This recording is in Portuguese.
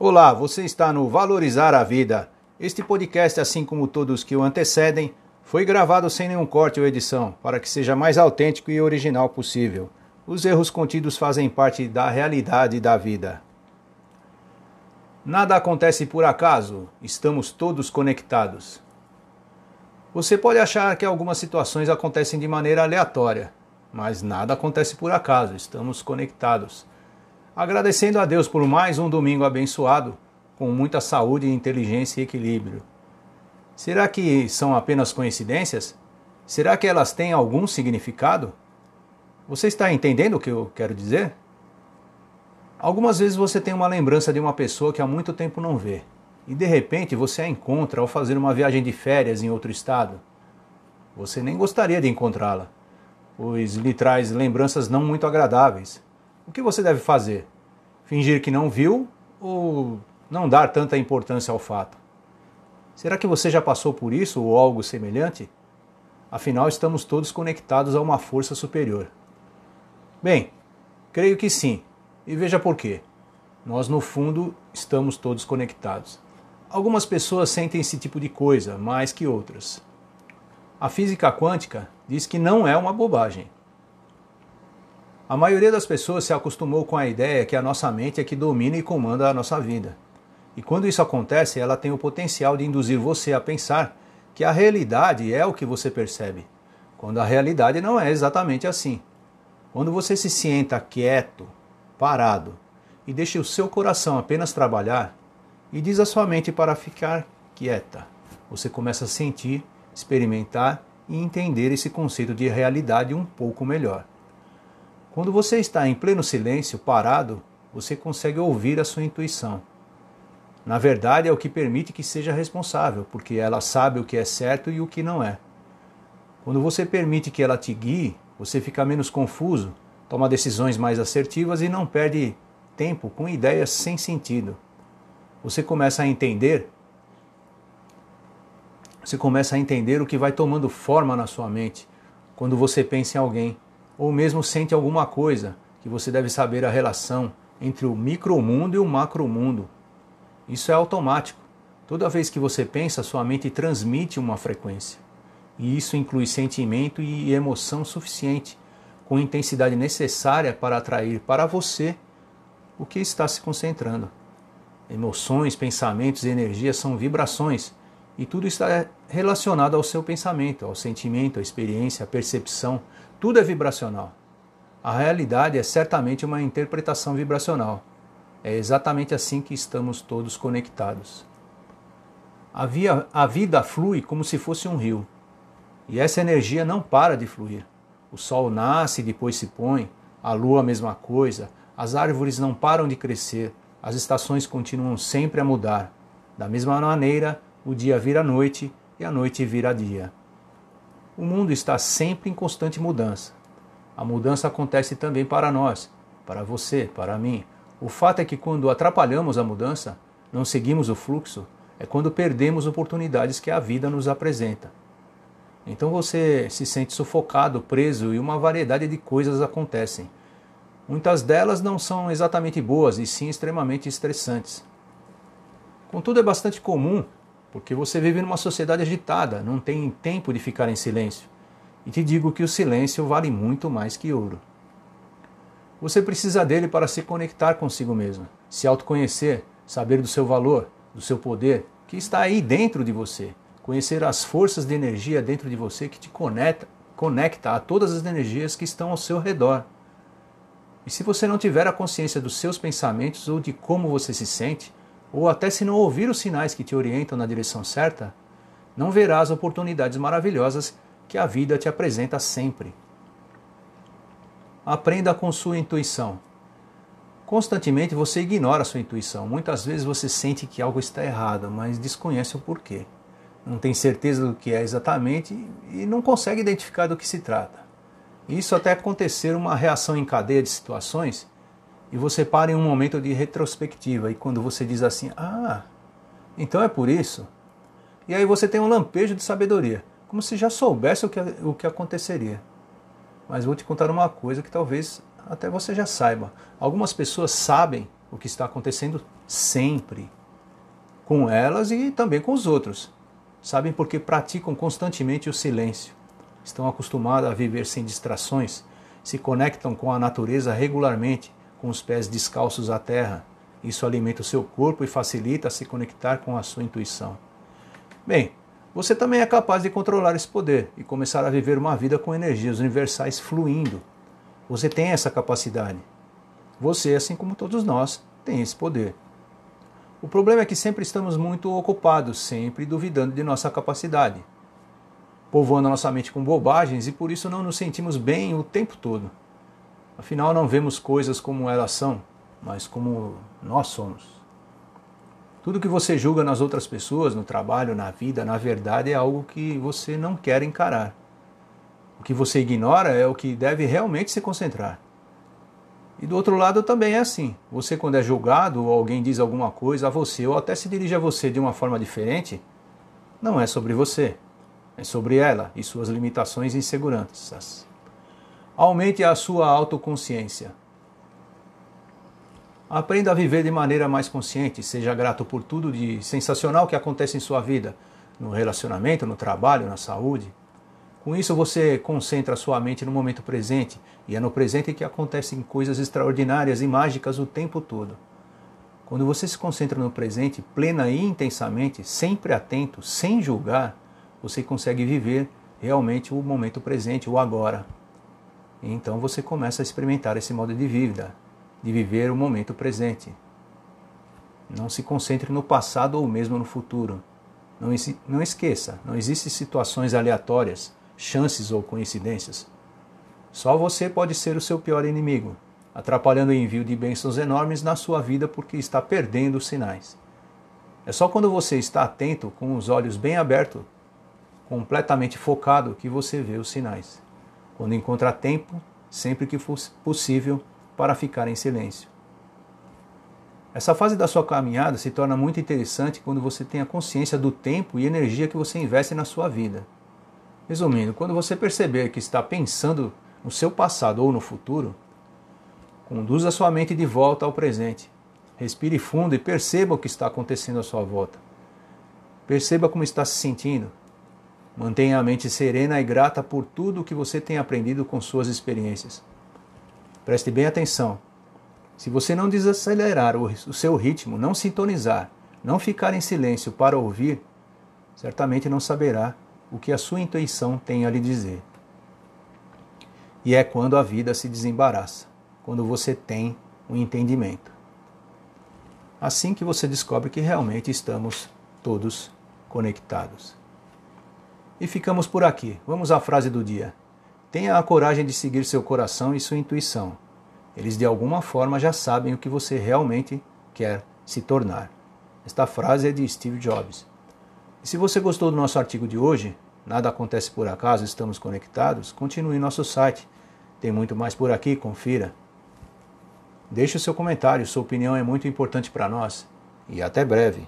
Olá, você está no Valorizar a Vida. Este podcast, assim como todos que o antecedem, foi gravado sem nenhum corte ou edição, para que seja mais autêntico e original possível. Os erros contidos fazem parte da realidade da vida. Nada acontece por acaso, estamos todos conectados. Você pode achar que algumas situações acontecem de maneira aleatória, mas nada acontece por acaso, estamos conectados. Agradecendo a Deus por mais um domingo abençoado, com muita saúde, inteligência e equilíbrio. Será que são apenas coincidências? Será que elas têm algum significado? Você está entendendo o que eu quero dizer? Algumas vezes você tem uma lembrança de uma pessoa que há muito tempo não vê, e de repente você a encontra ao fazer uma viagem de férias em outro estado. Você nem gostaria de encontrá-la, pois lhe traz lembranças não muito agradáveis. O que você deve fazer? Fingir que não viu ou não dar tanta importância ao fato? Será que você já passou por isso ou algo semelhante? Afinal, estamos todos conectados a uma força superior. Bem, creio que sim, e veja por quê. Nós, no fundo, estamos todos conectados. Algumas pessoas sentem esse tipo de coisa mais que outras. A física quântica diz que não é uma bobagem. A maioria das pessoas se acostumou com a ideia que a nossa mente é que domina e comanda a nossa vida. E quando isso acontece, ela tem o potencial de induzir você a pensar que a realidade é o que você percebe, quando a realidade não é exatamente assim. Quando você se senta quieto, parado, e deixa o seu coração apenas trabalhar, e diz a sua mente para ficar quieta, você começa a sentir experimentar e entender esse conceito de realidade um pouco melhor. Quando você está em pleno silêncio, parado, você consegue ouvir a sua intuição. Na verdade, é o que permite que seja responsável, porque ela sabe o que é certo e o que não é. Quando você permite que ela te guie, você fica menos confuso, toma decisões mais assertivas e não perde tempo com ideias sem sentido. Você começa a entender você começa a entender o que vai tomando forma na sua mente quando você pensa em alguém, ou mesmo sente alguma coisa que você deve saber a relação entre o micromundo e o macromundo. Isso é automático. Toda vez que você pensa, sua mente transmite uma frequência. E isso inclui sentimento e emoção suficiente, com intensidade necessária para atrair para você o que está se concentrando. Emoções, pensamentos e energias são vibrações e tudo está relacionado ao seu pensamento, ao sentimento, à experiência, à percepção. Tudo é vibracional. A realidade é certamente uma interpretação vibracional. É exatamente assim que estamos todos conectados. A, via, a vida flui como se fosse um rio. E essa energia não para de fluir. O sol nasce e depois se põe, a lua a mesma coisa, as árvores não param de crescer, as estações continuam sempre a mudar. Da mesma maneira, o dia vira noite e a noite vira dia. O mundo está sempre em constante mudança. A mudança acontece também para nós, para você, para mim. O fato é que quando atrapalhamos a mudança, não seguimos o fluxo, é quando perdemos oportunidades que a vida nos apresenta. Então você se sente sufocado, preso e uma variedade de coisas acontecem. Muitas delas não são exatamente boas e sim extremamente estressantes. Contudo, é bastante comum porque você vive numa sociedade agitada, não tem tempo de ficar em silêncio. E te digo que o silêncio vale muito mais que ouro. Você precisa dele para se conectar consigo mesmo, se autoconhecer, saber do seu valor, do seu poder, que está aí dentro de você, conhecer as forças de energia dentro de você que te conecta, conecta a todas as energias que estão ao seu redor. E se você não tiver a consciência dos seus pensamentos ou de como você se sente, ou até se não ouvir os sinais que te orientam na direção certa, não verás oportunidades maravilhosas que a vida te apresenta sempre. Aprenda com sua intuição. Constantemente você ignora sua intuição. Muitas vezes você sente que algo está errado, mas desconhece o porquê. Não tem certeza do que é exatamente e não consegue identificar do que se trata. Isso até acontecer uma reação em cadeia de situações e você para em um momento de retrospectiva e quando você diz assim: "Ah, então é por isso". E aí você tem um lampejo de sabedoria, como se já soubesse o que, o que aconteceria. Mas vou te contar uma coisa que talvez até você já saiba. Algumas pessoas sabem o que está acontecendo sempre com elas e também com os outros. Sabem porque praticam constantemente o silêncio. Estão acostumados a viver sem distrações, se conectam com a natureza regularmente, com os pés descalços à terra. Isso alimenta o seu corpo e facilita se conectar com a sua intuição. Bem, você também é capaz de controlar esse poder e começar a viver uma vida com energias universais fluindo. Você tem essa capacidade. Você, assim como todos nós, tem esse poder. O problema é que sempre estamos muito ocupados, sempre duvidando de nossa capacidade, povoando a nossa mente com bobagens e por isso não nos sentimos bem o tempo todo. Afinal, não vemos coisas como elas são, mas como nós somos. Tudo que você julga nas outras pessoas, no trabalho, na vida, na verdade é algo que você não quer encarar. O que você ignora é o que deve realmente se concentrar. E do outro lado também é assim. Você, quando é julgado ou alguém diz alguma coisa a você ou até se dirige a você de uma forma diferente, não é sobre você. É sobre ela e suas limitações e inseguranças. Aumente a sua autoconsciência. Aprenda a viver de maneira mais consciente, seja grato por tudo de sensacional que acontece em sua vida, no relacionamento, no trabalho, na saúde. Com isso, você concentra sua mente no momento presente, e é no presente que acontecem coisas extraordinárias e mágicas o tempo todo. Quando você se concentra no presente, plena e intensamente, sempre atento, sem julgar, você consegue viver realmente o momento presente, o agora. Então você começa a experimentar esse modo de vida, de viver o momento presente. Não se concentre no passado ou mesmo no futuro. Não, não esqueça, não existem situações aleatórias chances ou coincidências. Só você pode ser o seu pior inimigo, atrapalhando o envio de bênçãos enormes na sua vida porque está perdendo os sinais. É só quando você está atento, com os olhos bem abertos, completamente focado, que você vê os sinais. Quando encontra tempo, sempre que for possível, para ficar em silêncio. Essa fase da sua caminhada se torna muito interessante quando você tem a consciência do tempo e energia que você investe na sua vida. Resumindo, quando você perceber que está pensando no seu passado ou no futuro, conduza sua mente de volta ao presente. Respire fundo e perceba o que está acontecendo à sua volta. Perceba como está se sentindo. Mantenha a mente serena e grata por tudo o que você tem aprendido com suas experiências. Preste bem atenção. Se você não desacelerar o seu ritmo, não sintonizar, não ficar em silêncio para ouvir, certamente não saberá o que a sua intuição tem a lhe dizer. E é quando a vida se desembaraça, quando você tem um entendimento. Assim que você descobre que realmente estamos todos conectados. E ficamos por aqui. Vamos à frase do dia. Tenha a coragem de seguir seu coração e sua intuição. Eles de alguma forma já sabem o que você realmente quer se tornar. Esta frase é de Steve Jobs. E se você gostou do nosso artigo de hoje, nada acontece por acaso, estamos conectados, continue em nosso site. Tem muito mais por aqui, confira. Deixe o seu comentário, sua opinião é muito importante para nós. E até breve.